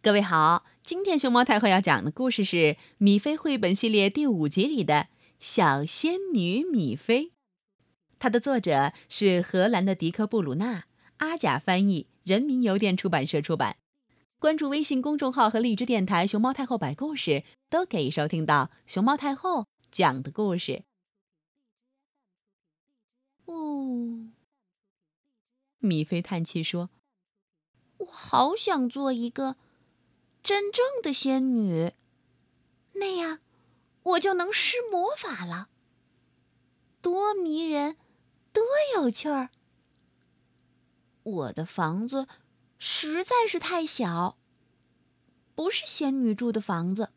各位好，今天熊猫太后要讲的故事是《米菲绘本系列》第五集里的《小仙女米菲》，它的作者是荷兰的迪克·布鲁纳，阿甲翻译，人民邮电出版社出版。关注微信公众号和荔枝电台“熊猫太后摆故事”，都可以收听到熊猫太后讲的故事。哦，米菲叹气说：“我好想做一个。”真正的仙女，那样我就能施魔法了，多迷人，多有趣儿！我的房子实在是太小，不是仙女住的房子。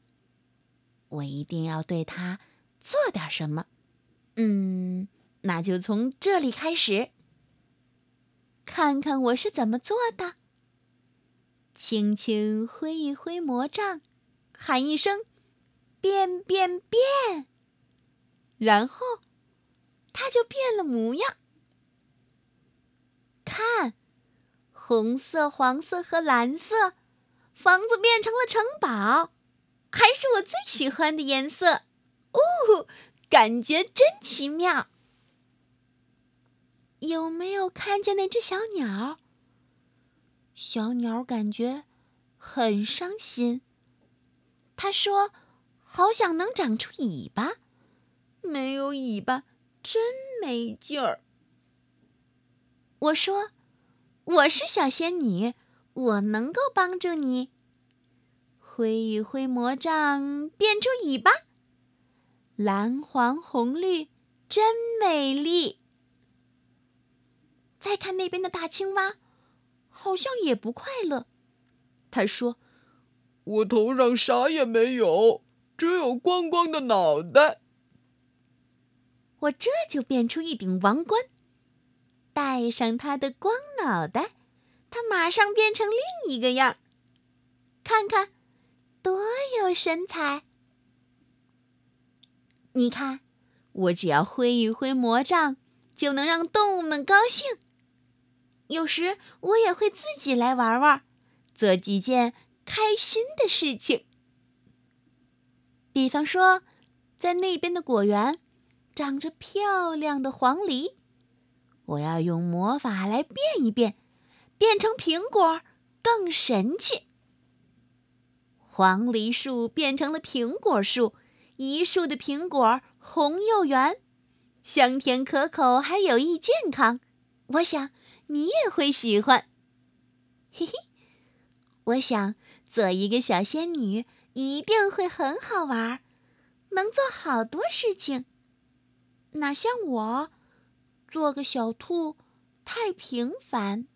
我一定要对它做点什么。嗯，那就从这里开始，看看我是怎么做的。轻轻挥一挥魔杖，喊一声“变变变”，然后它就变了模样。看，红色、黄色和蓝色，房子变成了城堡，还是我最喜欢的颜色。哦，感觉真奇妙。有没有看见那只小鸟？小鸟感觉很伤心。他说：“好想能长出尾巴，没有尾巴真没劲儿。”我说：“我是小仙女，我能够帮助你。挥一挥魔杖，变出尾巴，蓝黄红绿真美丽。再看那边的大青蛙。”好像也不快乐，他说：“我头上啥也没有，只有光光的脑袋。”我这就变出一顶王冠，戴上他的光脑袋，他马上变成另一个样看看，多有神采！你看，我只要挥一挥魔杖，就能让动物们高兴。有时我也会自己来玩玩，做几件开心的事情。比方说，在那边的果园长着漂亮的黄梨，我要用魔法来变一变，变成苹果更神气。黄梨树变成了苹果树，一树的苹果红又圆，香甜可口，还有益健康。我想。你也会喜欢，嘿嘿！我想做一个小仙女，一定会很好玩，能做好多事情。哪像我，做个小兔太平凡。